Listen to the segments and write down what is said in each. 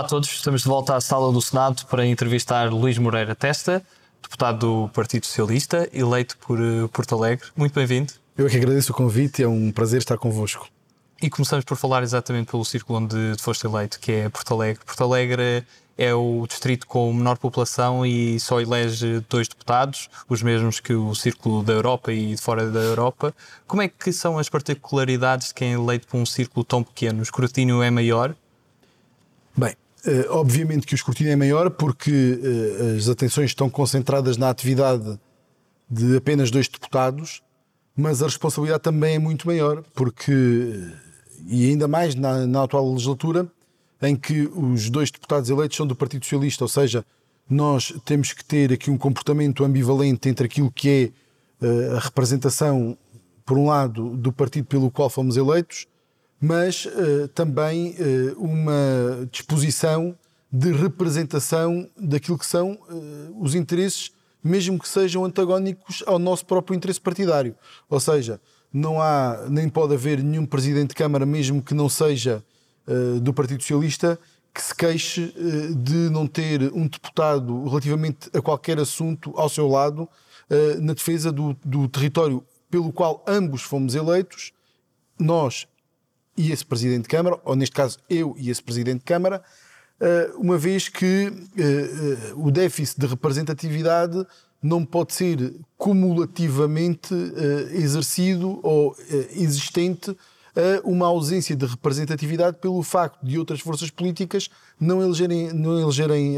Olá a todos, estamos de volta à sala do Senado para entrevistar Luís Moreira Testa, deputado do Partido Socialista, eleito por uh, Porto Alegre. Muito bem-vindo. Eu é que agradeço o convite, é um prazer estar convosco. E começamos por falar exatamente pelo círculo onde foste eleito, que é Porto Alegre. Porto Alegre é o distrito com menor população e só elege dois deputados, os mesmos que o círculo da Europa e de fora da Europa. Como é que são as particularidades de quem é eleito por um círculo tão pequeno? O escrutínio é maior? Bem, eh, obviamente que o escrutínio é maior porque eh, as atenções estão concentradas na atividade de apenas dois deputados, mas a responsabilidade também é muito maior porque, e ainda mais na, na atual legislatura, em que os dois deputados eleitos são do Partido Socialista, ou seja, nós temos que ter aqui um comportamento ambivalente entre aquilo que é a representação, por um lado, do partido pelo qual fomos eleitos mas uh, também uh, uma disposição de representação daquilo que são uh, os interesses, mesmo que sejam antagónicos ao nosso próprio interesse partidário. Ou seja, não há, nem pode haver nenhum presidente de Câmara, mesmo que não seja do Partido Socialista, que se queixe de não ter um deputado relativamente a qualquer assunto ao seu lado na defesa do, do território pelo qual ambos fomos eleitos, nós e esse Presidente de Câmara, ou neste caso eu e esse Presidente de Câmara, eh, uma vez que eh, eh, o déficit de representatividade não pode ser cumulativamente exercido ou existente a uma ausência de representatividade pelo facto de outras forças políticas não elegerem, não elegerem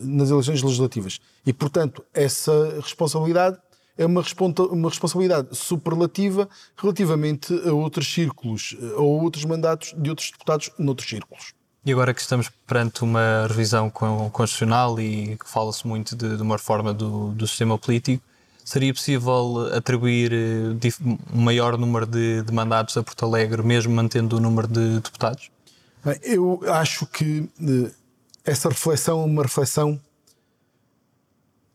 nas eleições legislativas. E, portanto, essa responsabilidade é uma, uma responsabilidade superlativa relativamente a outros círculos eh, ou outros mandatos de outros deputados noutros círculos. E agora que estamos perante uma revisão constitucional e que fala-se muito de, de, uma reforma do, do, sistema político, seria possível atribuir eh, um maior número de, de mandatos a Porto Alegre, mesmo mantendo o número de deputados? Bem, eu acho que eh, essa reflexão é uma reflexão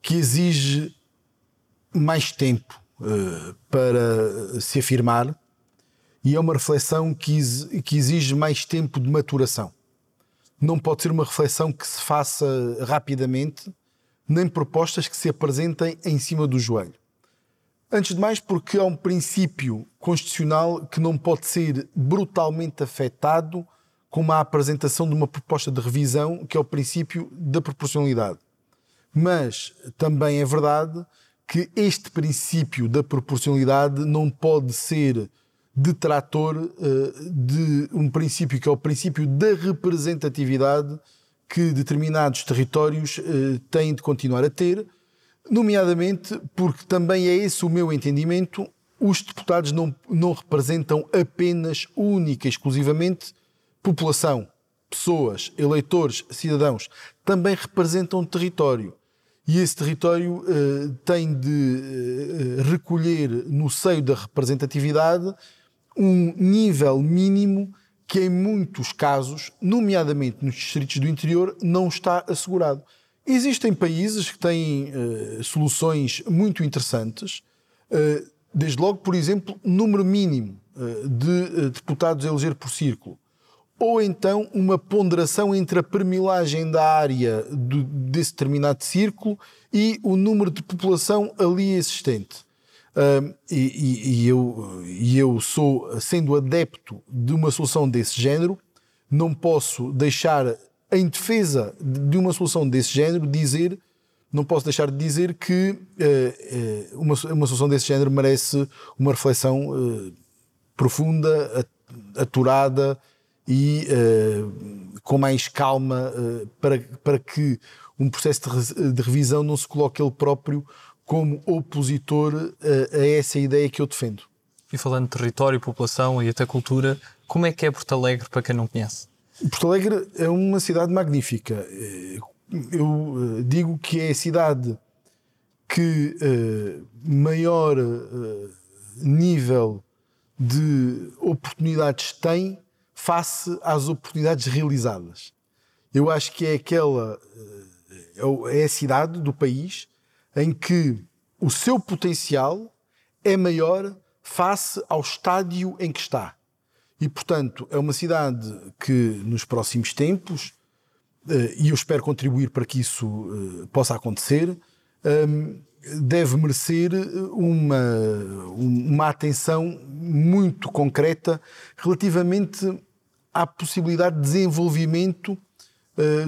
que exige mais tempo uh, para se afirmar e é uma reflexão que, que exige mais tempo de maturação. Não pode ser uma reflexão que se faça rapidamente, nem propostas que se apresentem em cima do joelho. Antes de mais, porque há um princípio constitucional que não pode ser brutalmente afetado com a apresentação de uma proposta de revisão, que é o princípio da proporcionalidade. Mas também é verdade que este princípio da proporcionalidade não pode ser detrator uh, de um princípio que é o princípio da representatividade que determinados territórios uh, têm de continuar a ter, nomeadamente porque também é esse o meu entendimento, os deputados não, não representam apenas, única e exclusivamente, população, pessoas, eleitores, cidadãos, também representam território e esse território uh, tem de uh, recolher no seio da representatividade um nível mínimo que em muitos casos, nomeadamente nos distritos do interior, não está assegurado. Existem países que têm uh, soluções muito interessantes, desde logo, por exemplo, número mínimo de deputados a eleger por círculo ou então uma ponderação entre a permilagem da área do, desse determinado círculo e o número de população ali existente. Uh, e, e, eu, e eu sou, sendo adepto de uma solução desse género, não posso deixar, em defesa de uma solução desse género, dizer, não posso deixar de dizer que uh, uh, uma, uma solução desse género merece uma reflexão profunda, aturada, e uh, com mais calma uh, para, para que um processo de, de, revisão não se coloque ele próprio como opositor uh, a essa ideia que eu defendo. E falando de território, população e até cultura, como é que é Porto Alegre para quem não conhece? Porto Alegre é uma cidade magnífica. Eu digo que é a cidade que maior nível de oportunidades tem face às oportunidades realizadas. Eu acho que é aquela eh, é a cidade do país em que o seu potencial é maior face ao estádio em que está. E, portanto, é uma cidade que nos próximos tempos e eu espero contribuir para que isso possa acontecer, deve merecer uma, uma atenção muito concreta relativamente à possibilidade de desenvolvimento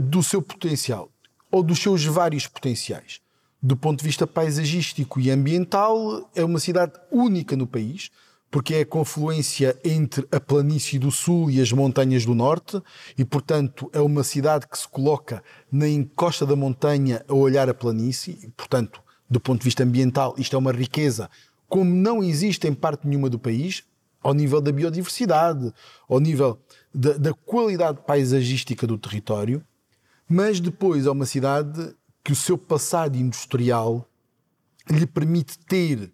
do seu potencial ou dos seus vários potenciais. Do ponto de vista paisagístico e ambiental, é uma cidade única no país, porque é a confluência entre a planície do sul e as montanhas do norte, e portanto é uma cidade que se coloca na encosta da montanha a olhar a planície, e, portanto, do ponto de vista ambiental, isto é uma riqueza como não existe em parte nenhuma do país, ao nível da biodiversidade, ao nível da, da qualidade paisagística do território, mas depois é uma cidade que o seu passado industrial lhe permite ter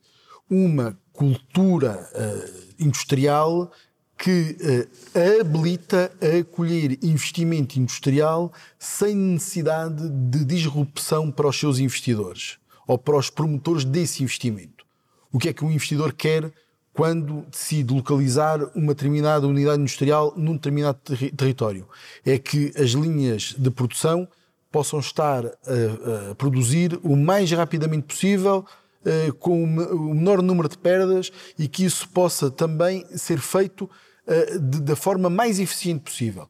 uma cultura uh, industrial que uh, habilita a acolher investimento industrial sem necessidade de disrupção para os seus investidores ou para os promotores desse investimento. O que é que um investidor quer quando decide localizar uma determinada unidade industrial num determinado ter território? É que as linhas de produção possam estar a, a produzir o mais rapidamente possível, uh, com o menor número de perdas e que isso possa também ser feito uh, de, da forma mais eficiente possível.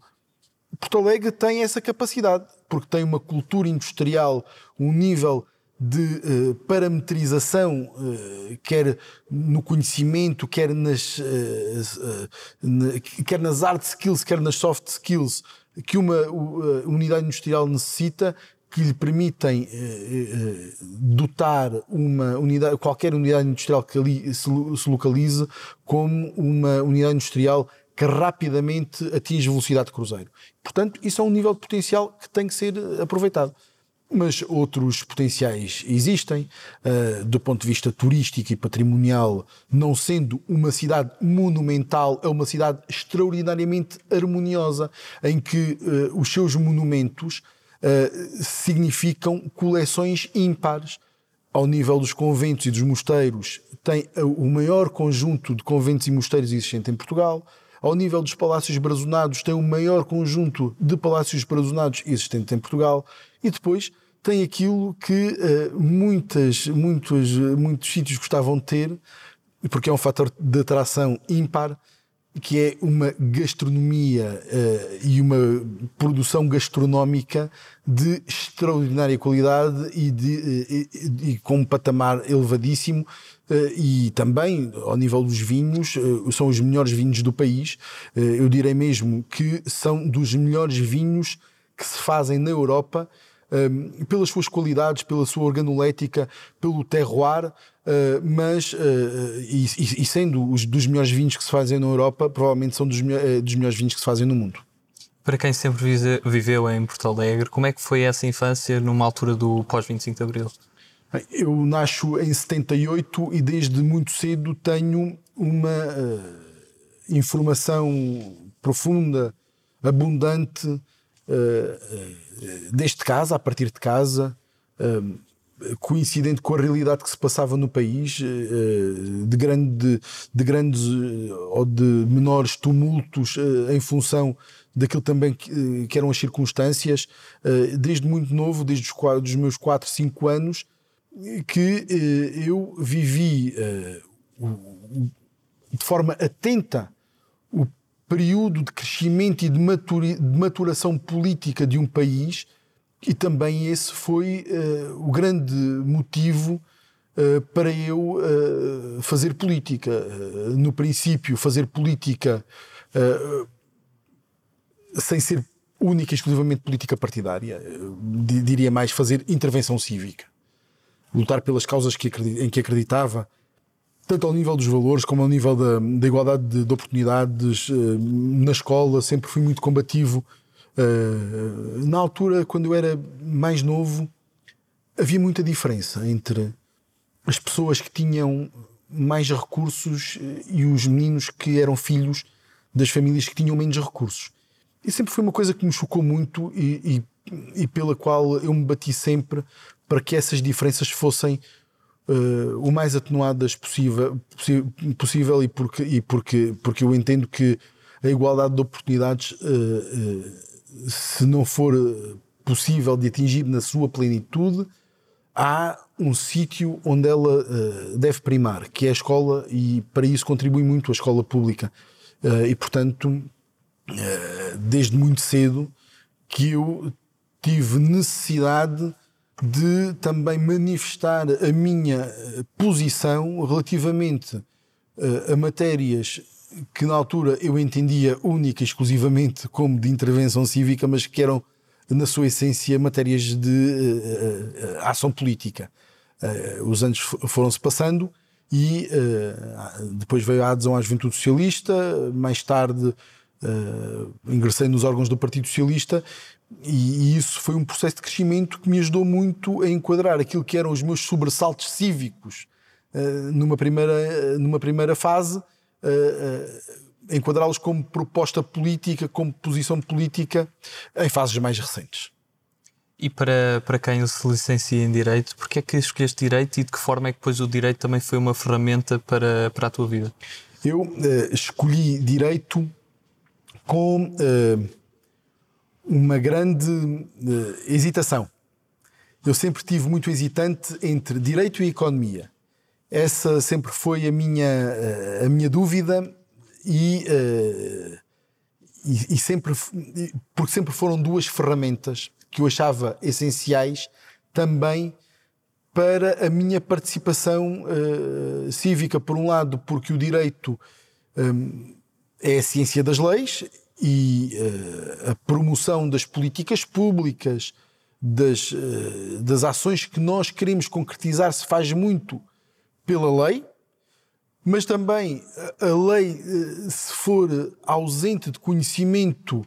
Porto Alegre tem essa capacidade, porque tem uma cultura industrial, um nível de uh, parametrização, uh, quer no conhecimento, quer nas, uh, quer nas hard skills, quer nas soft skills, que uma unidade industrial necessita, que lhe permitem dotar uma unidade, qualquer unidade industrial que ali se, se localize como uma unidade industrial que rapidamente atinge velocidade de cruzeiro. Portanto, isso é um nível de potencial que tem que ser aproveitado mas outros potenciais existem, uh, do ponto de vista turístico e patrimonial, não sendo uma cidade monumental, é uma cidade extraordinariamente harmoniosa, em que uh, os seus monumentos uh, significam coleções ímpares. Ao nível dos conventos e dos mosteiros, tem o maior conjunto de conventos e mosteiros existente em Portugal. Ao nível dos palácios brazonados, tem o maior conjunto de palácios brazonados existente em Portugal e depois tem aquilo que uh, muitas, muitos, muitos sítios gostavam de ter, porque é um fator de atração ímpar, que é uma gastronomia uh, e uma produção gastronómica de extraordinária qualidade e, de, uh, e, e com um patamar elevadíssimo. Uh, e também, ao nível dos vinhos, são os melhores vinhos do país. eu direi mesmo que são dos melhores vinhos que se fazem na Europa um, pelas suas qualidades, pela sua organolética, pelo terroir, uh, mas, uh, e, e, sendo os dos melhores vinhos que se fazem na Europa, provavelmente são dos, uh, dos melhores vinhos que se fazem no mundo. Para quem sempre viveu em Porto Alegre, como é que foi essa infância numa altura do pós-25 de Abril? Eu nasço em 78 e desde muito cedo tenho uma informação profunda, abundante, desde casa, a partir de casa, coincidente com a realidade que se passava no país, eh, de, grande, de grandes eh, ou de menores tumultos eh, em função daquilo também que, eram as circunstâncias, desde muito novo, desde os, meus 4, 5 anos, que eu vivi de forma atenta o período de crescimento e de, maturação política de um país, e também esse foi uh, o grande motivo uh, para eu uh, fazer política. no princípio, fazer política sem ser única e exclusivamente política partidária, diria mais fazer intervenção cívica. Lutar pelas causas que em que acreditava, tanto ao nível dos valores como ao nível da, da igualdade de, de oportunidades. Uh, na escola sempre fui muito combativo. Uh, na altura, quando eu era mais novo, havia muita diferença entre as pessoas que tinham mais recursos eh, e os meninos que eram filhos das famílias que tinham menos recursos. E sempre foi uma coisa que me chocou muito e, e, e pela qual eu me bati sempre para que essas diferenças fossem uh, o mais atenuadas possível, possível e, porque, e porque, porque eu entendo que a igualdade de oportunidades uh, uh, se não for possível de atingir na sua plenitude, há um sítio onde ela deve primar, que é a escola, e para isso contribui muito a escola pública. E, portanto, desde muito cedo que eu tive necessidade de também manifestar a minha posição relativamente a matérias que na altura eu entendia única e exclusivamente como de intervenção cívica, mas que eram na sua essência, matérias de uh, ação política. Uh, os anos foram-se passando e depois veio a adesão à Juventude Socialista, mais tarde ingressei nos órgãos do Partido Socialista e, isso foi um processo de crescimento que me ajudou muito a enquadrar aquilo que eram os meus sobressaltos cívicos numa, primeira, numa primeira fase enquadrá-los como proposta política, como posição política em fases mais recentes. E para, para quem se licencia em Direito, porque é que escolheste Direito e de que forma é que depois o Direito também foi uma ferramenta para, para a tua vida? Eu uh, escolhi Direito com uh, uma grande uh, hesitação. Eu sempre tive muito hesitante entre Direito e Economia. Essa sempre foi a minha, a minha dúvida e, uh, e, e, sempre porque sempre foram duas ferramentas que eu achava essenciais também para a minha participação uh, cívica por um lado porque o direito um, é a ciência das leis e uh, a promoção das políticas públicas das, das ações que nós queremos concretizar se faz muito pela lei mas também a lei, eh, se for ausente de conhecimento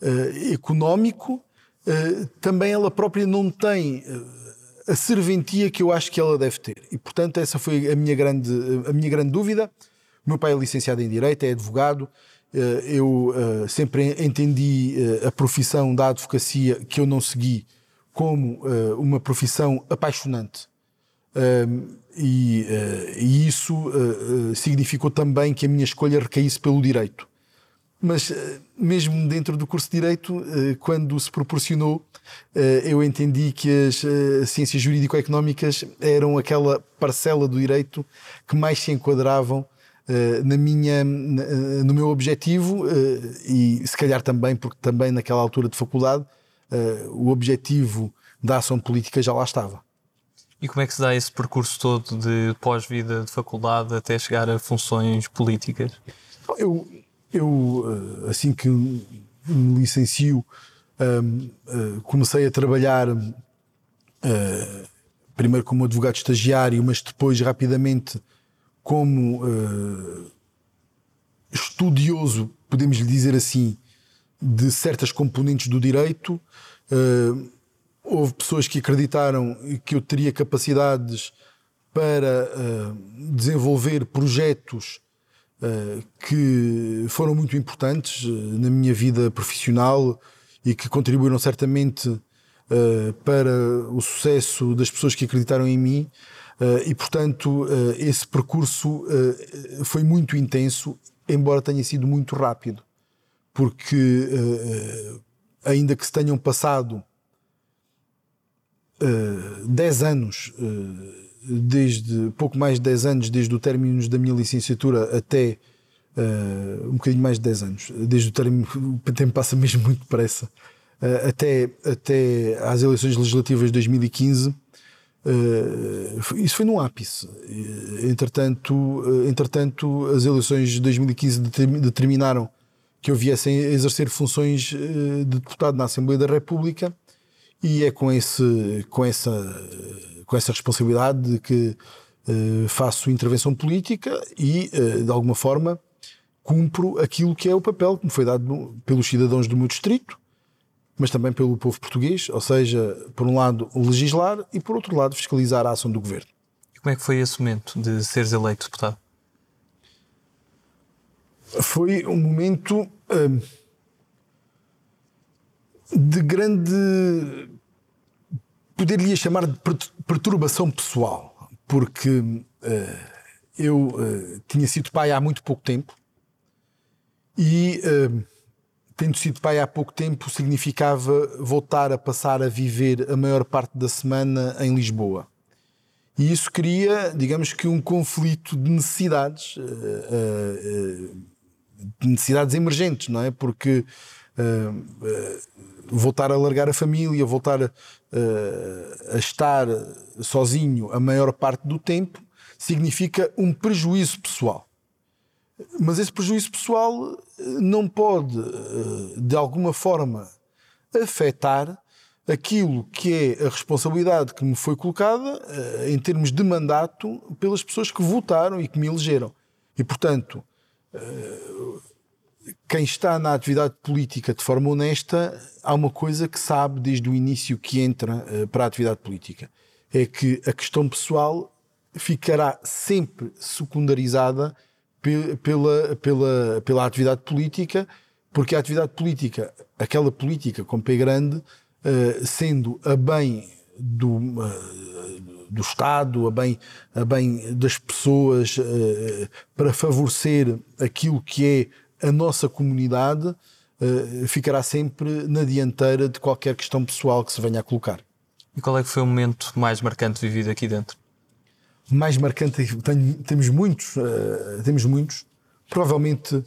uh, económico, uh, também ela própria não tem a serventia que eu acho que ela deve ter. E, portanto, essa foi a minha grande, a minha grande dúvida. O meu pai é licenciado em Direito, é advogado. Eu sempre entendi a profissão da advocacia que eu não segui como uma profissão apaixonante e, uh, e, isso significou também que a minha escolha recaísse pelo direito. Mas, mesmo dentro do curso de Direito, quando se proporcionou, eu entendi que as ciências jurídico-económicas eram aquela parcela do direito que mais se enquadravam na minha, no meu objetivo e, se calhar, também, porque também naquela altura de faculdade, o objetivo da ação política já lá estava. E como é que se dá esse percurso todo de pós-vida de faculdade até chegar a funções políticas? Eu, eu eh, assim que me licencio, uh, comecei a trabalhar primeiro como advogado estagiário, mas depois rapidamente como uh, estudioso, podemos lhe dizer assim, de certas componentes do direito. Uh, houve pessoas que acreditaram que eu teria capacidades para uh, desenvolver projetos que foram muito importantes na minha vida profissional e que contribuíram certamente para o sucesso das pessoas que acreditaram em mim. E, portanto, esse percurso foi muito intenso, embora tenha sido muito rápido, porque ainda que se tenham passado 10 uh, anos, desde pouco mais de 10 anos, desde o término da minha licenciatura até um bocadinho mais de 10 anos, desde o término, o tempo passa mesmo muito depressa, até, até às eleições legislativas de 2015. Isso foi no ápice. Entretanto, entretanto, as eleições de 2015 determinaram que eu viesse a exercer funções de deputado na Assembleia da República e é com, esse, com, essa, com essa responsabilidade de que uh, faço intervenção política e, uh, de alguma forma, cumpro aquilo que é o papel que me foi dado pelos cidadãos do meu distrito, mas também pelo povo português, ou seja, por um lado legislar e por outro lado fiscalizar a ação do governo. E como é que foi esse momento de seres eleito deputado? Foi um momento uh, de grande. poderia chamar de perturbação pessoal, porque uh, eu uh, tinha sido pai há muito pouco tempo e uh, tendo sido pai há pouco tempo, significava voltar a passar a viver a maior parte da semana em Lisboa. E isso cria, digamos que, um conflito de necessidades, de necessidades emergentes, não é? Porque voltar a largar a família, voltar a, a estar sozinho a maior parte do tempo, significa um prejuízo pessoal. Mas esse prejuízo pessoal eh, não pode, eh, de alguma forma, afetar aquilo que é a responsabilidade que me foi colocada eh, em termos de mandato pelas pessoas que votaram e que me elegeram. E, portanto, quem está na atividade política de forma honesta, há uma coisa que sabe desde o início que entra para a atividade política: é que a questão pessoal ficará sempre secundarizada pela, pela, pela atividade política, porque a atividade política, aquela política com P grande, uh, sendo a bem do, uh, do Estado, a bem, a bem das pessoas, uh, para favorecer aquilo que é a nossa comunidade, ficará sempre na dianteira de qualquer questão pessoal que se venha a colocar. E qual é que foi o momento mais marcante vivido aqui dentro? Mais marcante, tenho, temos muitos, uh, temos muitos. Provavelmente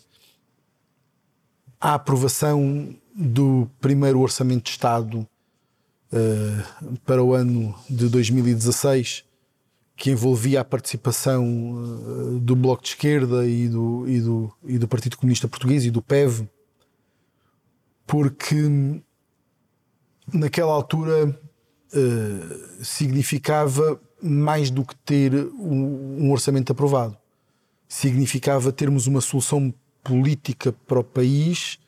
a aprovação do primeiro Orçamento de Estado uh, para o ano de 2016, que envolvia a participação uh, do Bloco de Esquerda e do, e, do, e do Partido Comunista Português e do PEV, porque naquela altura significava mais do que ter um, orçamento aprovado. Significava termos uma solução política para o país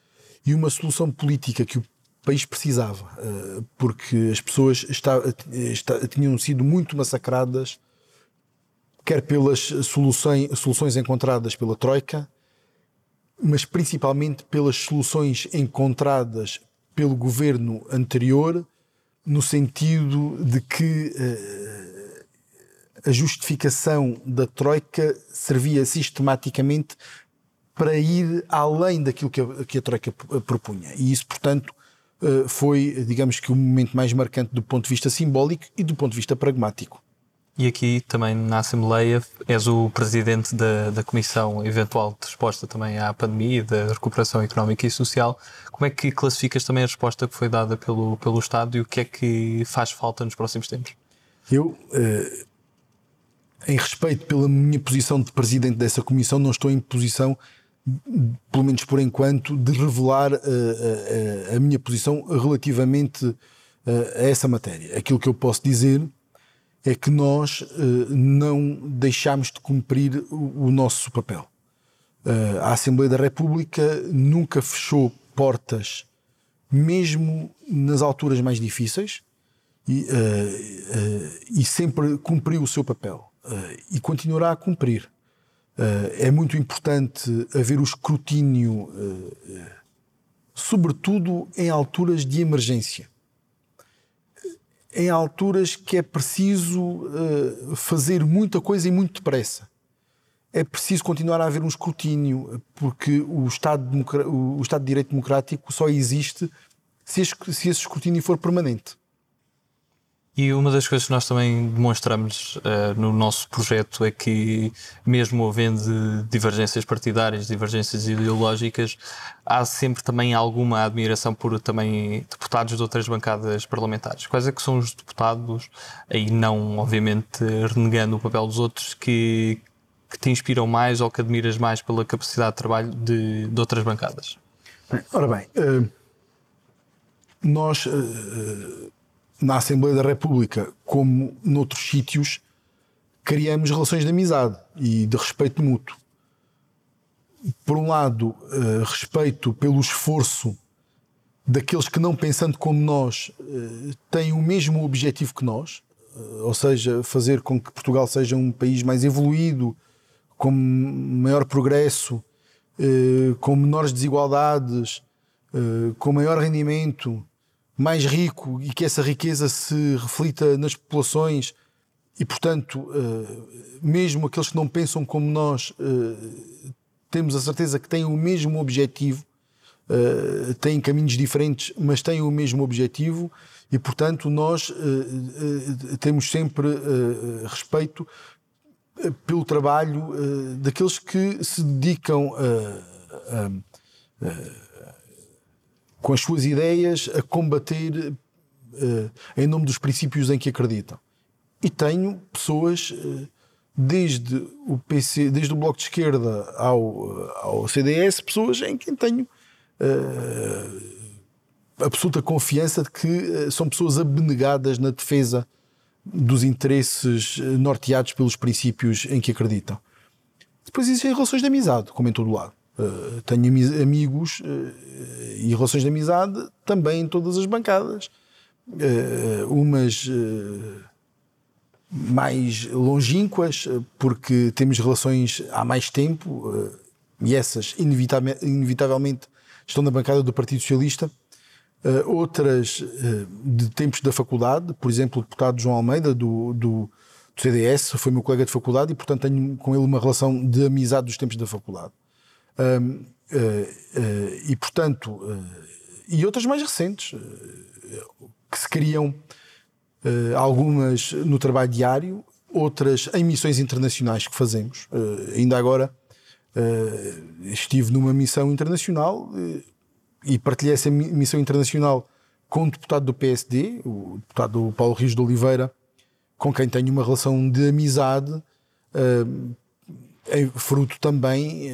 e uma solução política que o país precisava, eh, porque as pessoas está, está, tinham sido muito massacradas, quer pelas soluções, soluções encontradas pela Troika, mas principalmente pelas soluções encontradas pelo governo anterior, no sentido de que uh, a justificação da Troika servia sistematicamente para ir além daquilo que a, que a Troika propunha. E isso, portanto, eh, foi, digamos que, o momento mais marcante do ponto de vista simbólico e do ponto de vista pragmático. E aqui também na Assembleia és o presidente da, da Comissão Eventual de Resposta também à pandemia e da recuperação económica e social. Como é que classificas também a resposta que foi dada pelo, pelo Estado e o que é que faz falta nos próximos tempos? Eu, uh, em respeito pela minha posição de presidente dessa comissão, não estou em posição, pelo menos por enquanto, de revelar uh, uh, a minha posição relativamente uh, a essa matéria. Aquilo que eu posso dizer é que nós não deixámos de cumprir o, o nosso papel. a Assembleia da República nunca fechou portas, mesmo nas alturas mais difíceis, e, e sempre cumpriu o seu papel uh, e continuará a cumprir. Uh, é muito importante haver o escrutínio, uh, sobretudo em alturas de emergência. Em alturas que é preciso fazer muita coisa e muito depressa. É preciso continuar a haver um escrutínio, porque o Estado, o Estado de Direito Democrático só existe se esse escrutínio for permanente. E uma das coisas que nós também demonstramos uh, no nosso projeto é que, mesmo havendo divergências partidárias, divergências ideológicas, há sempre também alguma admiração por também deputados de outras bancadas parlamentares. Quais é que são os deputados, aí não, obviamente, renegando o papel dos outros, que, que te inspiram mais ou que admiras mais pela capacidade de trabalho de, de outras bancadas? Ora bem, uh, nós. Uh, na Assembleia da República, como noutros sítios, criamos relações de amizade e de respeito mútuo. Por um lado, uh, respeito pelo esforço daqueles que, não pensando como nós, uh, têm o mesmo objetivo que nós, uh, ou seja, fazer com que Portugal seja um país mais evoluído, com maior progresso, com menores desigualdades, com maior rendimento, mais rico e que essa riqueza se reflita nas populações e, portanto, eh, mesmo aqueles que não pensam como nós, eh, temos a certeza que têm o mesmo objetivo uh, têm caminhos diferentes, mas têm o mesmo objetivo e, portanto, nós temos sempre respeito pelo trabalho daqueles que se dedicam com as suas ideias a combater em nome dos princípios em que acreditam. E tenho pessoas desde o PC, desde o Bloco de Esquerda ao, ao CDS, pessoas em quem tenho uh, absoluta confiança de que uh, são pessoas abnegadas na defesa dos interesses eh, norteados pelos princípios em que acreditam. Depois existem relações de amizade, como em todo lado. Uh, tenho amigos e relações de amizade também em todas as bancadas. umas mais longínquas, eh, porque temos relações há mais tempo eh, e essas inevitavelmente estão na bancada do Partido Socialista. Eh, outras de tempos da faculdade, por exemplo, o deputado João Almeida, do, do, do CDS, foi meu colega de faculdade e, portanto, tenho com ele uma relação de amizade dos tempos da faculdade. E, portanto, e outras mais recentes, que se criam algumas no trabalho diário, outras em missões internacionais que fazemos. Ainda agora estive numa missão internacional e partilhei essa missão internacional com um deputado do PSD, o deputado Paulo Rios de Oliveira, com quem tenho uma relação de amizade, fruto também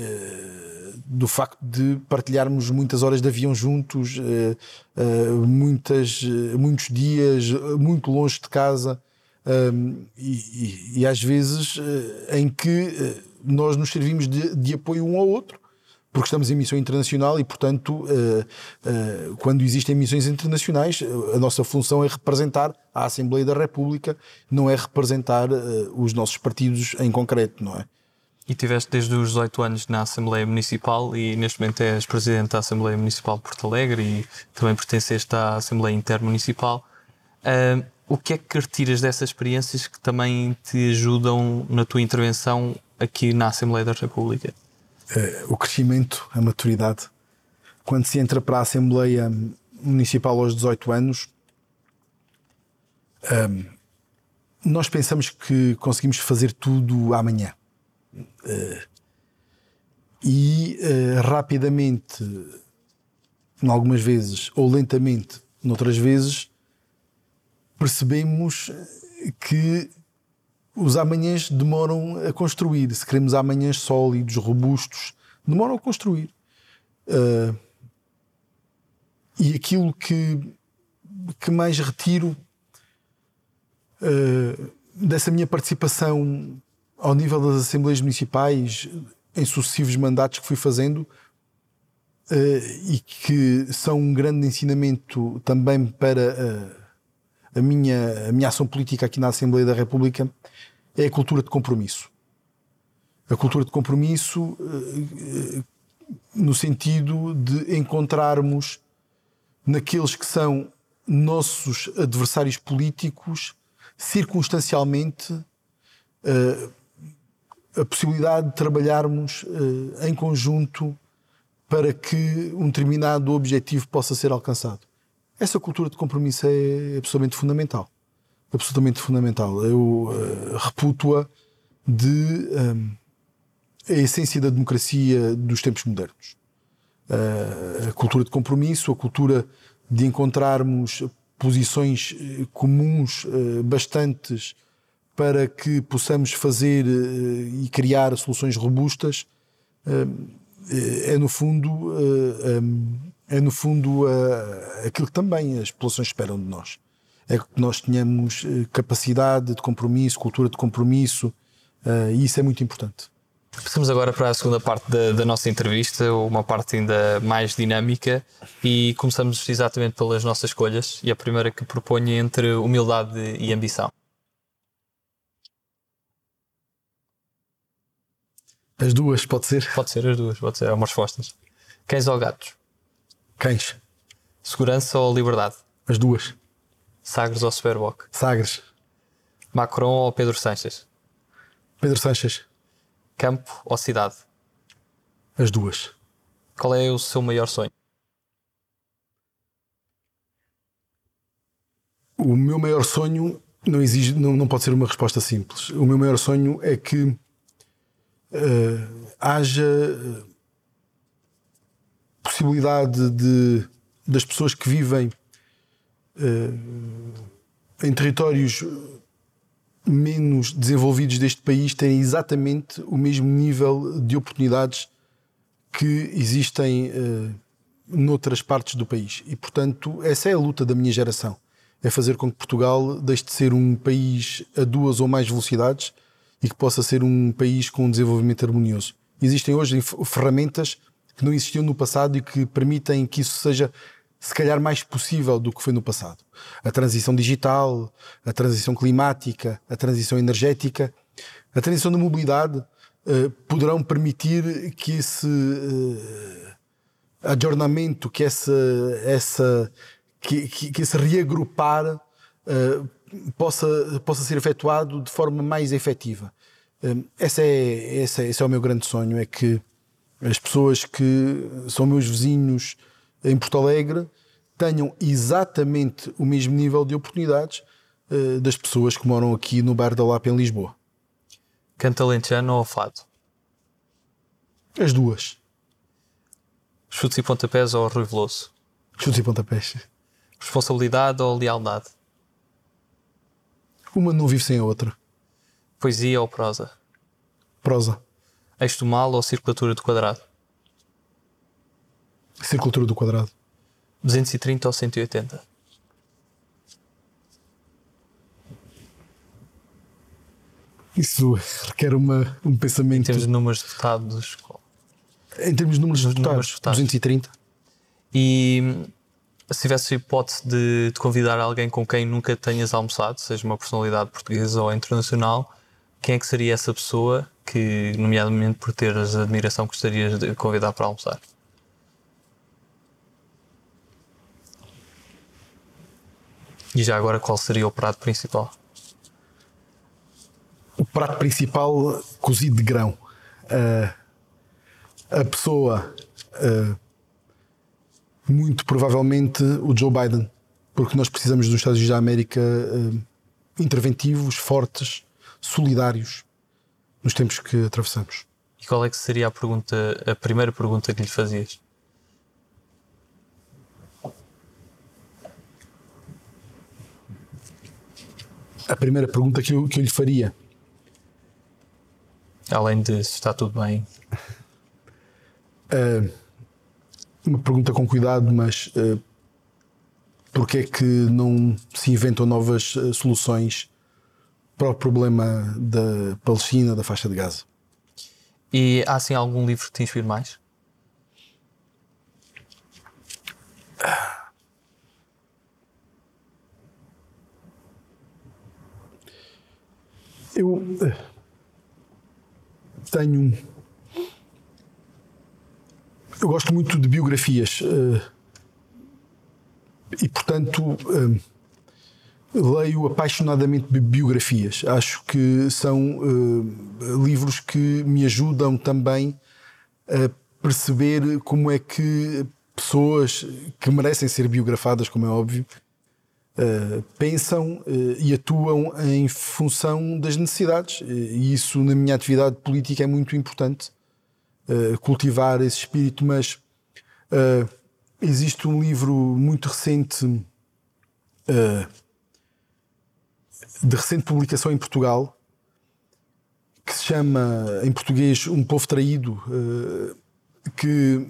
do facto de partilharmos muitas horas de avião juntos, uh, uh, muitas, uh, muitos dias muito longe de casa um, e, e, e, às vezes em que nós nos servimos de, de, apoio um ao outro. Porque estamos em missão internacional e, portanto, quando existem missões internacionais, a nossa função é representar a Assembleia da República, não é representar os nossos partidos em concreto, não é? E tiveste desde os 18 anos na Assembleia Municipal e neste momento és presidente da Assembleia Municipal de Porto Alegre e também pertenceste à Assembleia Intermunicipal. Uh, o que é que retiras dessas experiências que também te ajudam na tua intervenção aqui na Assembleia da República? Uh, o crescimento, a maturidade. Quando se entra para a Assembleia Municipal aos 18 anos, uh, nós pensamos que conseguimos fazer tudo amanhã e uh, rapidamente, em algumas vezes, ou lentamente, noutras vezes, percebemos que os amanhãs demoram a construir. Se queremos amanhãs sólidos, robustos, demoram a construir. Uh, e aquilo que, que mais retiro uh, dessa minha participação ao nível das Assembleias Municipais, em sucessivos mandatos que fui fazendo, uh, e que são um grande ensinamento também para uh, a, minha, a minha ação política aqui na Assembleia da República, é a cultura de compromisso. A cultura de compromisso uh, no sentido de encontrarmos naqueles que são nossos adversários políticos circunstancialmente a possibilidade de trabalharmos uh, em conjunto para que um determinado objetivo possa ser alcançado. Essa cultura de compromisso é absolutamente fundamental. Absolutamente fundamental. Eu uh, reputo-a de um, a essência da democracia dos tempos modernos. Uh, a cultura de compromisso, a cultura de encontrarmos posições comuns bastantes para que possamos fazer uh, e criar soluções robustas uh, é no fundo é no fundo aquilo que também as populações esperam de nós é que nós tenhamos capacidade de compromisso cultura de compromisso e isso é muito importante Passamos agora para a segunda parte da, da, nossa entrevista, uma parte ainda mais dinâmica, e começamos exatamente pelas nossas escolhas. E a primeira que proponho é entre humildade e ambição. As duas, pode ser? Pode ser as duas, pode ser. É umas respostas. Cães ou gatos? Cães. Segurança ou liberdade? As duas. Sagres ou Superboc? Sagres. Macron ou Pedro Sanches? Pedro Sanches. Campo ou cidade? As duas. Qual é o seu maior sonho? O meu maior sonho não exige, não, não pode ser uma resposta simples. O meu maior sonho é que uh, haja possibilidade de das pessoas que vivem uh, em territórios menos desenvolvidos deste país terem exatamente o mesmo nível de oportunidades que existem uh, noutras partes do país. E, portanto, essa é a luta da minha geração. É fazer com que Portugal deixe de ser um país a duas ou mais velocidades e que possa ser um país com um desenvolvimento harmonioso. Existem hoje ferramentas que não existiam no passado e que permitem que isso seja se calhar mais possível do que foi no passado. A transição digital, a transição climática, a transição energética, a transição da mobilidade uh, poderão permitir que esse uh, adornamento, que essa, essa que, que, que esse reagrupar uh, possa, possa ser efetuado de forma mais efetiva. esse, é, esse, é, esse é o meu grande sonho, é que as pessoas que são meus vizinhos em Porto Alegre tenham exatamente o mesmo nível de oportunidades uh, das pessoas que moram aqui no Bar da Lapa em Lisboa. Canta lentejano ou fado? As duas. Chutes e pontapés ou Rui Veloso? Chutes e pontapés. Responsabilidade ou lealdade? Uma não vive sem a outra. Poesia ou prosa? Prosa. Eixo do mal ou circulatura do quadrado? Circulatura do quadrado. 230 ou 180? Isso requer uma, um pensamento. Em termos de números de votados. Em termos de números de votados, votados. 230. E se tivesse a hipótese de, convidar alguém com quem nunca tenhas almoçado, seja uma personalidade portuguesa ou internacional, quem é que seria essa pessoa que, nomeadamente por teres admiração, gostarias de convidar para almoçar? E já agora, qual seria o prato principal? O prato principal, cozido de grão. Uh, a pessoa, uh, muito provavelmente o Joe Biden, porque nós precisamos dos Estados Unidos da América uh, interventivos, fortes, solidários nos tempos que atravessamos. E qual é que seria a pergunta, a primeira pergunta que lhe fazias? a primeira pergunta que eu, que eu lhe faria. Além de se está tudo bem. Uh, uma pergunta com cuidado, mas uh, porque é que não se inventam novas uh, soluções para o problema da Palestina, da faixa de Gaza? E há assim algum livro que te inspire mais? Eu eh, tenho. Eu gosto muito de biografias eh, e, portanto, eh, leio apaixonadamente biografias. Acho que são livros que me ajudam também a perceber como é que pessoas que merecem ser biografadas, como é óbvio, Uh, pensam uh, e atuam em função das necessidades. E isso, na minha atividade política, é muito importante uh, cultivar esse espírito. Mas existe um livro muito recente, de recente publicação em Portugal, que se chama, em português, Um Povo Traído, que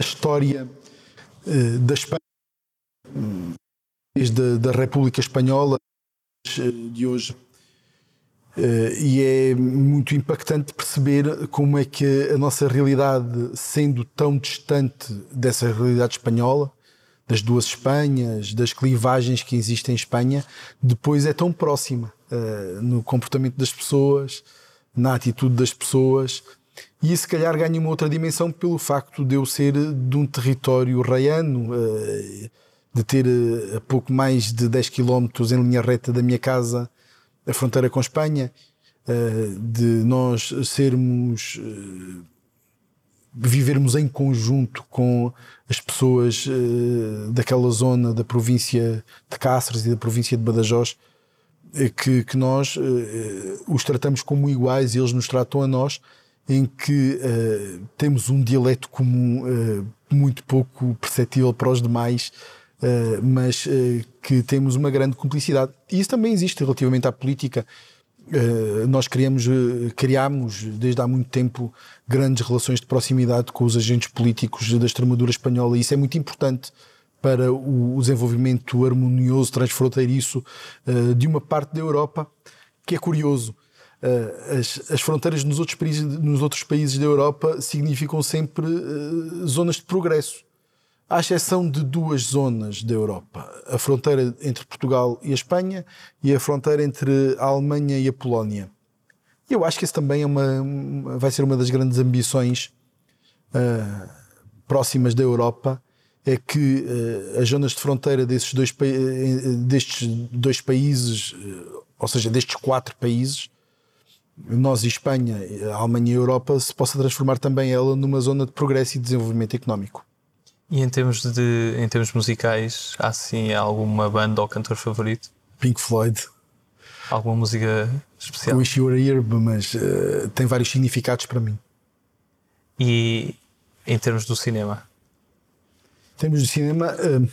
a história da Espanha desde da República Espanhola de hoje. Uh, e é muito impactante perceber como é que a nossa realidade, sendo tão distante dessa realidade espanhola, das duas Espanhas, das clivagens que existem em Espanha, depois é tão próxima uh, no comportamento das pessoas, na atitude das pessoas. E se calhar ganha uma outra dimensão pelo facto de eu ser de um território raiano. Uh, de ter a pouco mais de 10 km em linha reta da minha casa a fronteira com Espanha, eh, de nós sermos eh, vivermos em conjunto com as pessoas uh, daquela zona da província de Cáceres e da província de Badajoz, que, que, nós os tratamos como iguais e eles nos tratam a nós, em que temos um dialeto comum muito pouco perceptível para os demais. Mas que temos uma grande cumplicidade. E isso também existe relativamente à política. Uh, nós criamos, uh, criámos desde há muito tempo grandes relações de proximidade com os agentes políticos da Extremadura espanhola e isso é muito importante para o, desenvolvimento harmonioso, transfronteiriço uh, de uma parte da Europa que é curioso. As, as, fronteiras nos outros, países, nos outros países da Europa significam sempre zonas de progresso à exceção de duas zonas da Europa, a fronteira entre Portugal e a Espanha e a fronteira entre a Alemanha e a Polónia. Eu acho que isso também é uma, vai ser uma das grandes ambições uh, próximas da Europa, é que uh, as zonas de fronteira desses dois, uh, destes dois países, ou seja, destes quatro países, nós e Espanha, a Alemanha e a Europa, se possa transformar também ela numa zona de progresso e desenvolvimento económico. E em termos, de, em termos musicais, há sim alguma banda ou cantor favorito? Pink Floyd. Alguma música especial? Wish You Were Here, mas uh, tem vários significados para mim. E em termos do cinema? Em termos do cinema, uh,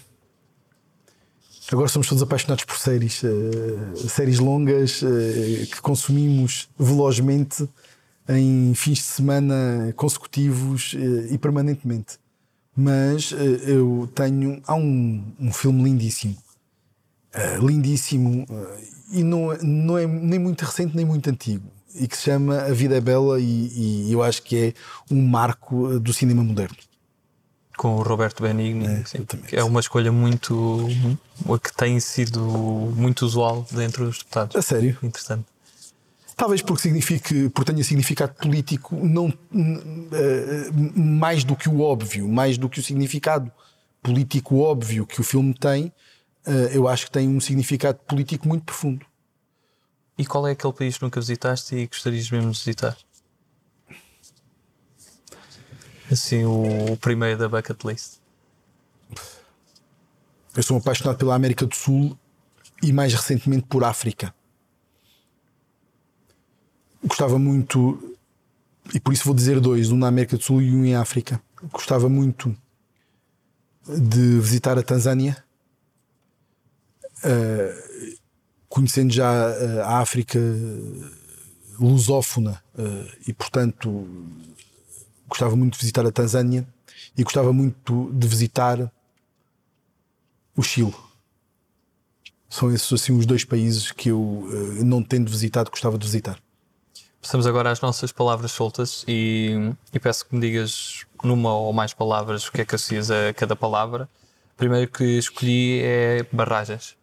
agora somos todos apaixonados por séries. Uh, séries longas que consumimos velozmente em fins de semana consecutivos e permanentemente mas uh, eu tenho. Há um, um filme lindíssimo, uh, lindíssimo, uh, e não, não é nem muito recente nem muito antigo, e que se chama A Vida é Bela, e, e eu acho que é um marco do cinema moderno. Com o Roberto Benigni, é, é uma escolha muito. que tem sido muito usual dentro dos deputados. A sério? Interessante. Talvez porque, signifique, porque tenha significado político não, uh, mais do que o óbvio, mais do que o significado político óbvio que o filme tem, uh, eu acho que tem um significado político muito profundo. E qual é aquele país que nunca visitaste e gostarias mesmo de visitar? Assim, o, o primeiro da bucket list. Eu sou apaixonado pela América do Sul e mais recentemente por África gostava muito, e por isso vou dizer dois, um na América do Sul e um em África. Gostava muito de visitar a Tanzânia, uh, conhecendo já uh, a África lusófona uh, e, portanto, gostava muito de visitar a Tanzânia e gostava muito de visitar o Chile. São esses assim os dois países que eu, não tendo visitado, gostava de visitar. Passamos agora às nossas palavras soltas e, e, peço que me digas numa ou mais palavras o que é que associas a cada palavra. Primeiro que escolhi é barragens.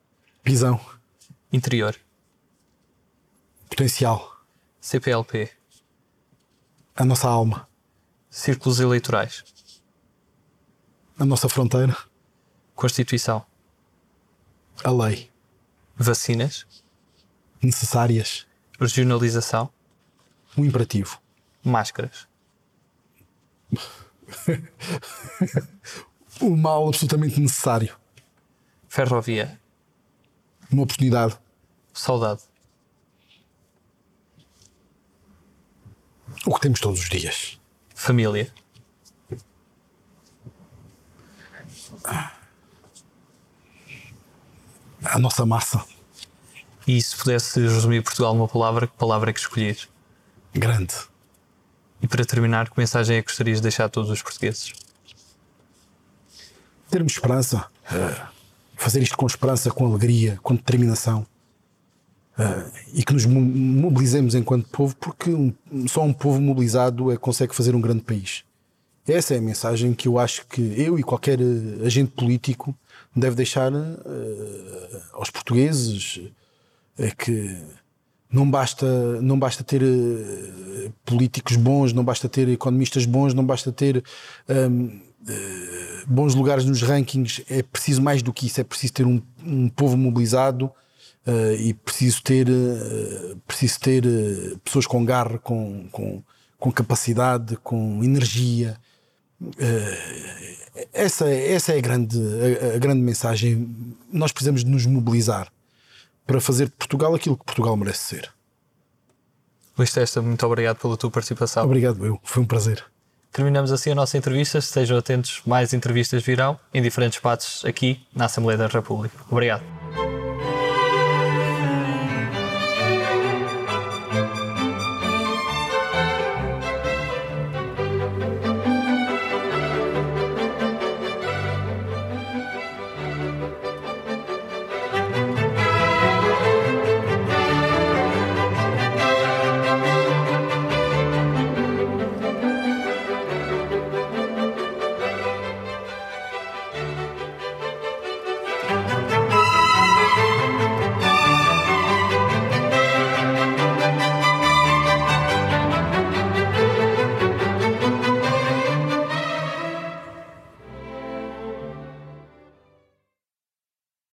Pisão. Interior. Potencial. CPLP. A nossa alma. Círculos eleitorais. A nossa fronteira. Constituição. A lei. Vacinas. Necessárias. Regionalização um imperativo. Máscaras. o mal absolutamente necessário. Ferrovia. Uma oportunidade. Saudade. O que temos todos os dias. Família. A nossa massa. E se pudesse resumir Portugal numa palavra, que palavra é que escolhias? Grande. E para terminar, que mensagem é que gostarias de deixar a todos os portugueses? Termos esperança. Uh, fazer isto com esperança, com alegria, com determinação. Uh, e que nos mobilizemos enquanto povo, porque um, só um povo mobilizado é consegue fazer um grande país. Essa é a mensagem que eu acho que eu e qualquer eh, agente político deve deixar uh, aos portugueses. É que não basta, não basta ter uh, políticos bons, não basta ter economistas bons, não basta ter um, uh, eh, bons lugares nos rankings. É preciso mais do que isso. É preciso ter um, um povo mobilizado uh, e preciso ter, preciso ter pessoas com garra, com, com, com capacidade, com energia. Essa, essa é a grande, a, a, grande mensagem. Nós precisamos de nos mobilizar para fazer de Portugal aquilo que Portugal merece ser. Luís Testa, muito obrigado pela tua participação. Obrigado, eu. Foi um prazer. Terminamos assim a nossa entrevista. Estejam atentos, mais entrevistas virão em diferentes partes aqui na Assembleia da República. Obrigado.